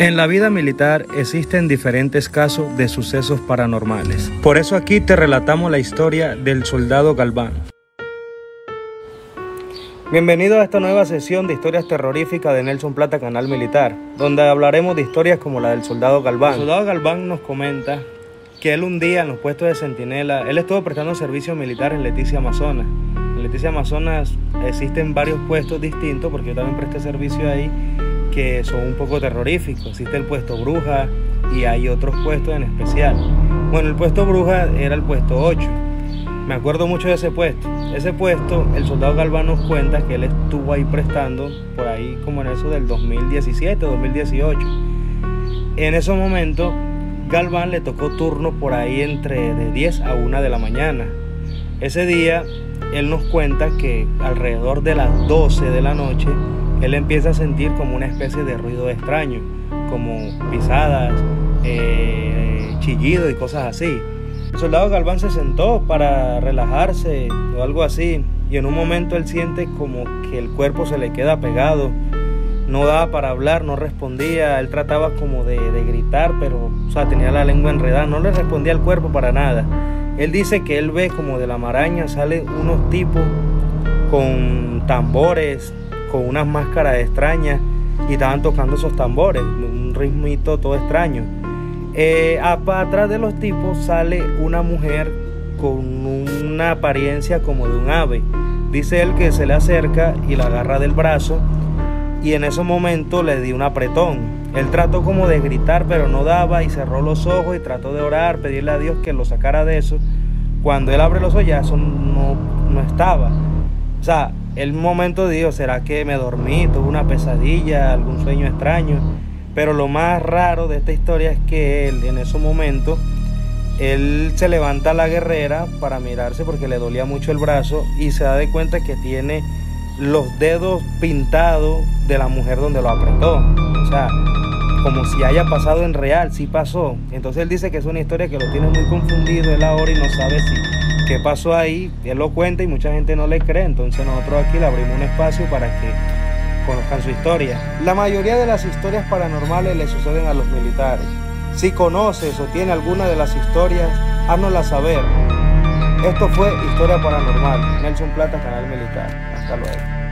En la vida militar existen diferentes casos de sucesos paranormales. Por eso aquí te relatamos la historia del soldado Galván. Bienvenido a esta nueva sesión de historias terroríficas de Nelson Plata Canal Militar, donde hablaremos de historias como la del soldado Galván. El soldado Galván nos comenta que él un día en los puestos de centinela, él estuvo prestando servicio militar en Leticia Amazonas. En Leticia Amazonas existen varios puestos distintos porque yo también presté servicio ahí que son un poco terroríficos. Existe el puesto Bruja y hay otros puestos en especial. Bueno, el puesto Bruja era el puesto 8. Me acuerdo mucho de ese puesto. Ese puesto, el soldado Galván nos cuenta que él estuvo ahí prestando por ahí como en eso del 2017, 2018. En ese momento, Galván le tocó turno por ahí entre de 10 a 1 de la mañana. Ese día, él nos cuenta que alrededor de las 12 de la noche, él empieza a sentir como una especie de ruido extraño, como pisadas, eh, chillido y cosas así. El soldado Galván se sentó para relajarse o algo así y en un momento él siente como que el cuerpo se le queda pegado, no daba para hablar, no respondía, él trataba como de, gritar, pero o sea, tenía la lengua enredada, no le respondía al cuerpo para nada. Él dice que él ve como de la maraña salen unos tipos con tambores, con unas máscaras extrañas y estaban tocando esos tambores, un ritmito todo extraño. Eh, atrás de los tipos sale una mujer con una apariencia como de un ave. Dice él que se le acerca y la agarra del brazo y en ese momento le di un apretón. Él trató como de gritar pero no daba y cerró los ojos y trató de orar, pedirle a Dios que lo sacara de eso. Cuando él abre los ojos ya eso no, no estaba. O sea, el momento dijo, ¿será que me dormí? ¿Tuve una pesadilla? ¿Algún sueño extraño? Pero lo más raro de esta historia es que él en ese momento, él se levanta a la guerrera para mirarse porque le dolía mucho el brazo y se da de cuenta que tiene los dedos pintados de la mujer donde lo apretó. O sea, como si haya pasado en real, sí pasó. Entonces él dice que es una historia que lo tiene muy confundido él ahora y no sabe si qué pasó ahí, él lo cuenta y mucha gente no le cree, entonces nosotros aquí le abrimos un espacio para que conozcan su historia. La mayoría de las historias paranormales le suceden a los militares. Si conoces o tiene alguna de las historias, háznosla saber. Esto fue Historia Paranormal. Nelson Plata, Canal Militar. Hasta luego.